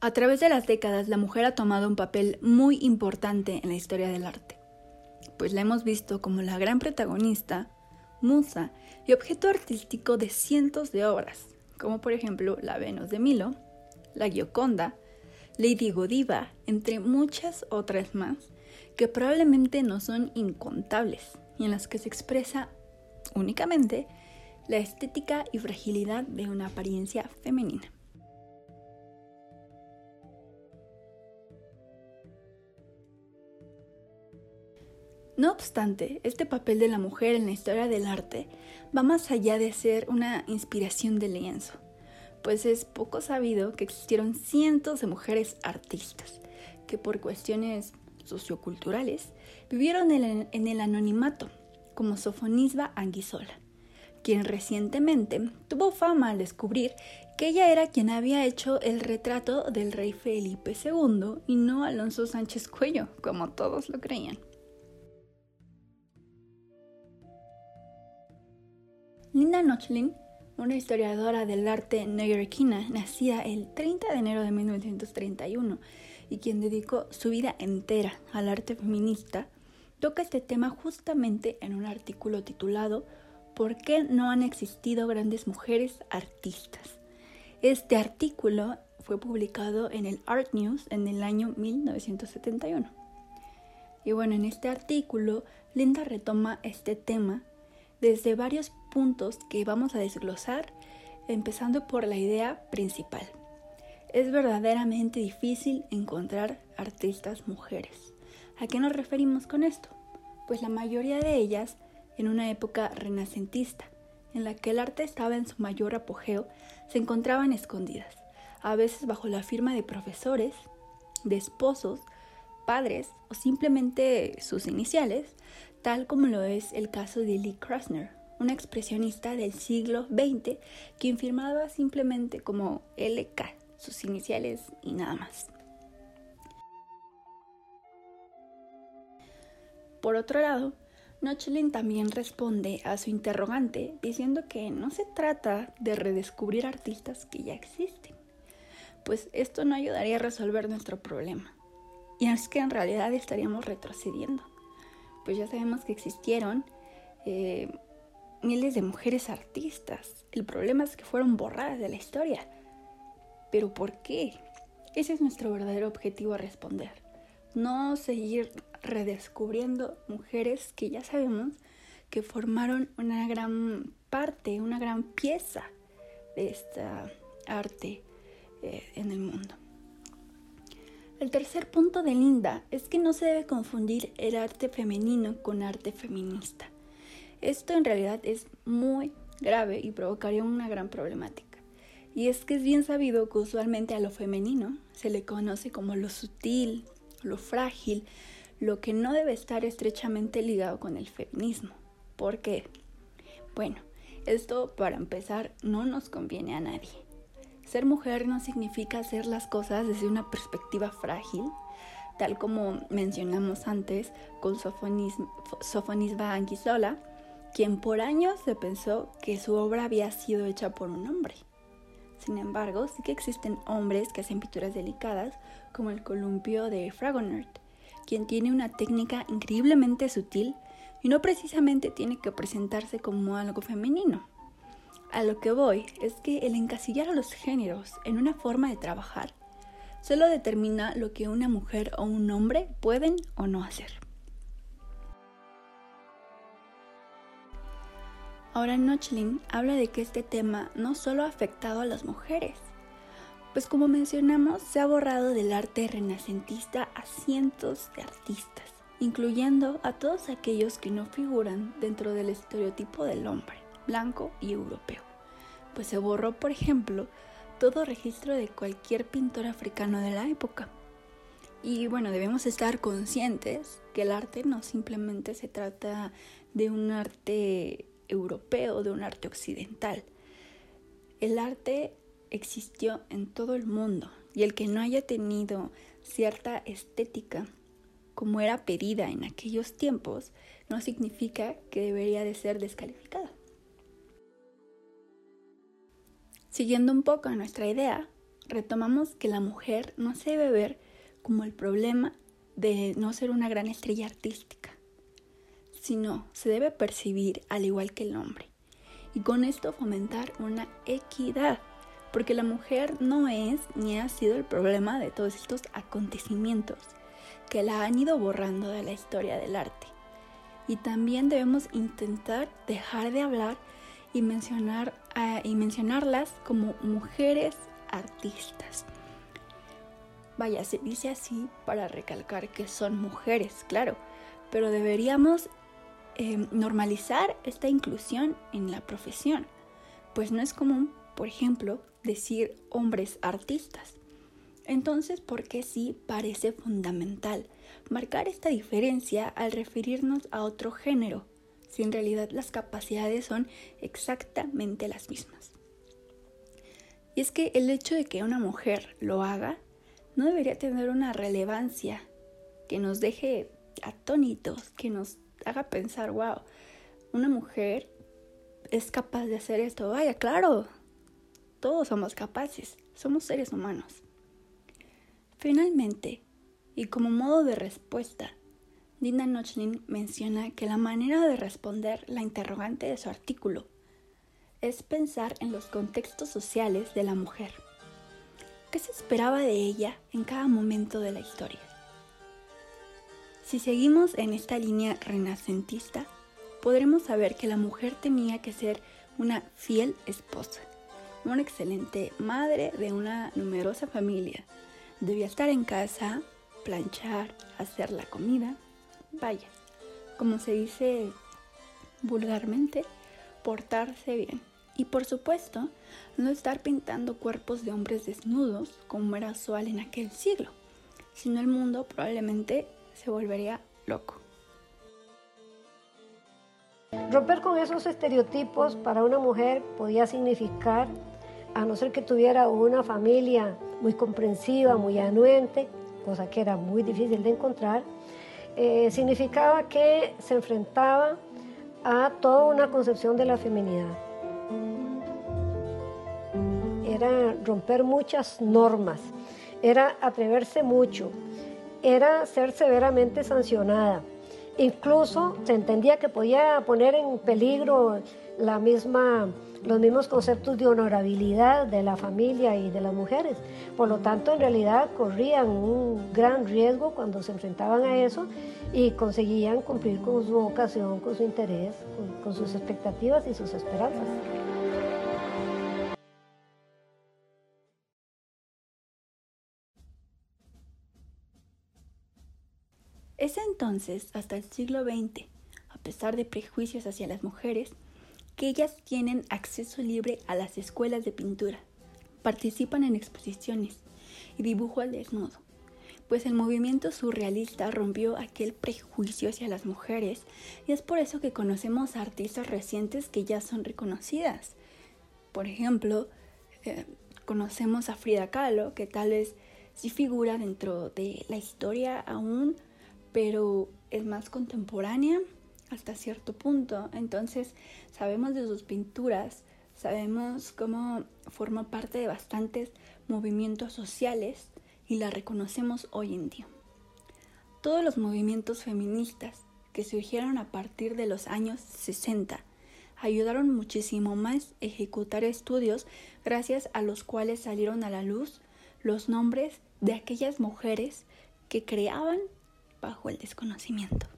A través de las décadas, la mujer ha tomado un papel muy importante en la historia del arte, pues la hemos visto como la gran protagonista, musa y objeto artístico de cientos de obras, como por ejemplo la Venus de Milo, la Gioconda, Lady Godiva, entre muchas otras más, que probablemente no son incontables y en las que se expresa únicamente la estética y fragilidad de una apariencia femenina. No obstante, este papel de la mujer en la historia del arte va más allá de ser una inspiración de lienzo, pues es poco sabido que existieron cientos de mujeres artistas que por cuestiones socioculturales vivieron en el anonimato, como Sofonisba Anguissola, quien recientemente tuvo fama al descubrir que ella era quien había hecho el retrato del rey Felipe II y no Alonso Sánchez Cuello, como todos lo creían. Linda Nochlin, una historiadora del arte neoyorquina, nacida el 30 de enero de 1931 y quien dedicó su vida entera al arte feminista, toca este tema justamente en un artículo titulado ¿Por qué no han existido grandes mujeres artistas? Este artículo fue publicado en el Art News en el año 1971. Y bueno, en este artículo, Linda retoma este tema desde varios puntos que vamos a desglosar, empezando por la idea principal. Es verdaderamente difícil encontrar artistas mujeres. ¿A qué nos referimos con esto? Pues la mayoría de ellas en una época renacentista, en la que el arte estaba en su mayor apogeo, se encontraban escondidas, a veces bajo la firma de profesores, de esposos, padres o simplemente sus iniciales, tal como lo es el caso de Lee Krasner, una expresionista del siglo XX quien firmaba simplemente como LK, sus iniciales y nada más. Por otro lado, Nochlin también responde a su interrogante diciendo que no se trata de redescubrir artistas que ya existen, pues esto no ayudaría a resolver nuestro problema. Y es que en realidad estaríamos retrocediendo, pues ya sabemos que existieron eh, miles de mujeres artistas. El problema es que fueron borradas de la historia. ¿Pero por qué? Ese es nuestro verdadero objetivo a responder. No seguir redescubriendo mujeres que ya sabemos que formaron una gran parte, una gran pieza de esta arte eh, en el mundo. El tercer punto de Linda es que no se debe confundir el arte femenino con arte feminista. Esto en realidad es muy grave y provocaría una gran problemática. Y es que es bien sabido que usualmente a lo femenino se le conoce como lo sutil, lo frágil, lo que no debe estar estrechamente ligado con el feminismo. ¿Por qué? Bueno, esto para empezar no nos conviene a nadie. Ser mujer no significa hacer las cosas desde una perspectiva frágil, tal como mencionamos antes con Sofonisba Anguissola, quien por años se pensó que su obra había sido hecha por un hombre. Sin embargo, sí que existen hombres que hacen pinturas delicadas, como el columpio de Fragonard, quien tiene una técnica increíblemente sutil y no precisamente tiene que presentarse como algo femenino. A lo que voy es que el encasillar a los géneros en una forma de trabajar solo determina lo que una mujer o un hombre pueden o no hacer. Ahora Nochlin habla de que este tema no solo ha afectado a las mujeres, pues como mencionamos se ha borrado del arte renacentista a cientos de artistas, incluyendo a todos aquellos que no figuran dentro del estereotipo del hombre, blanco y europeo, pues se borró, por ejemplo, todo registro de cualquier pintor africano de la época. Y bueno, debemos estar conscientes que el arte no simplemente se trata de un arte europeo, de un arte occidental. El arte existió en todo el mundo y el que no haya tenido cierta estética como era pedida en aquellos tiempos no significa que debería de ser descalificada. Siguiendo un poco nuestra idea, retomamos que la mujer no se debe ver como el problema de no ser una gran estrella artística, sino se debe percibir al igual que el hombre. Y con esto fomentar una equidad, porque la mujer no es ni ha sido el problema de todos estos acontecimientos que la han ido borrando de la historia del arte. Y también debemos intentar dejar de hablar y, mencionar, y mencionarlas como mujeres artistas. Vaya, se dice así para recalcar que son mujeres, claro, pero deberíamos em, normalizar esta inclusión en la profesión, pues no es común, por ejemplo, decir hombres artistas. Entonces, ¿por qué sí parece fundamental marcar esta diferencia al referirnos a otro género, si en realidad las capacidades son exactamente las mismas? Y es que el hecho de que una mujer lo haga no debería tener una relevancia que nos deje atónitos, que nos haga pensar, wow, una mujer es capaz de hacer esto. Vaya, claro, todos somos capaces, somos seres humanos. Finalmente, y como modo de respuesta, Dina Nochlin menciona que la manera de responder la interrogante de su artículo es pensar en los contextos sociales de la mujer. ¿Qué se esperaba de ella en cada momento de la historia? Si seguimos en esta línea renacentista, podremos saber que la mujer tenía que ser una fiel esposa, una excelente madre de una numerosa familia. Debía estar en casa, planchar, hacer la comida, vaya, como se dice vulgarmente, portarse bien. Y por supuesto, no estar pintando cuerpos de hombres desnudos como era usual en aquel siglo, sino el mundo probablemente se volvería loco. Romper con esos estereotipos para una mujer podía significar, a no ser que tuviera una familia muy comprensiva, muy anuente, cosa que era muy difícil de encontrar, eh, significaba que se enfrentaba a toda una concepción de la feminidad era romper muchas normas, era atreverse mucho, era ser severamente sancionada. Incluso se entendía que podía poner en peligro la misma, los mismos conceptos de honorabilidad de la familia y de las mujeres. Por lo tanto, en realidad corrían un gran riesgo cuando se enfrentaban a eso y conseguían cumplir con su vocación, con su interés, con sus expectativas y sus esperanzas. Es entonces, hasta el siglo XX, a pesar de prejuicios hacia las mujeres, que ellas tienen acceso libre a las escuelas de pintura, participan en exposiciones y dibujo al desnudo, pues el movimiento surrealista rompió aquel prejuicio hacia las mujeres y es por eso que conocemos a artistas recientes que ya son reconocidas. Por ejemplo, eh, conocemos a Frida Kahlo, que tal vez sí figura dentro de la historia aún pero es más contemporánea hasta cierto punto. Entonces sabemos de sus pinturas, sabemos cómo forma parte de bastantes movimientos sociales y la reconocemos hoy en día. Todos los movimientos feministas que surgieron a partir de los años 60 ayudaron muchísimo más a ejecutar estudios gracias a los cuales salieron a la luz los nombres de aquellas mujeres que creaban bajo el desconocimiento.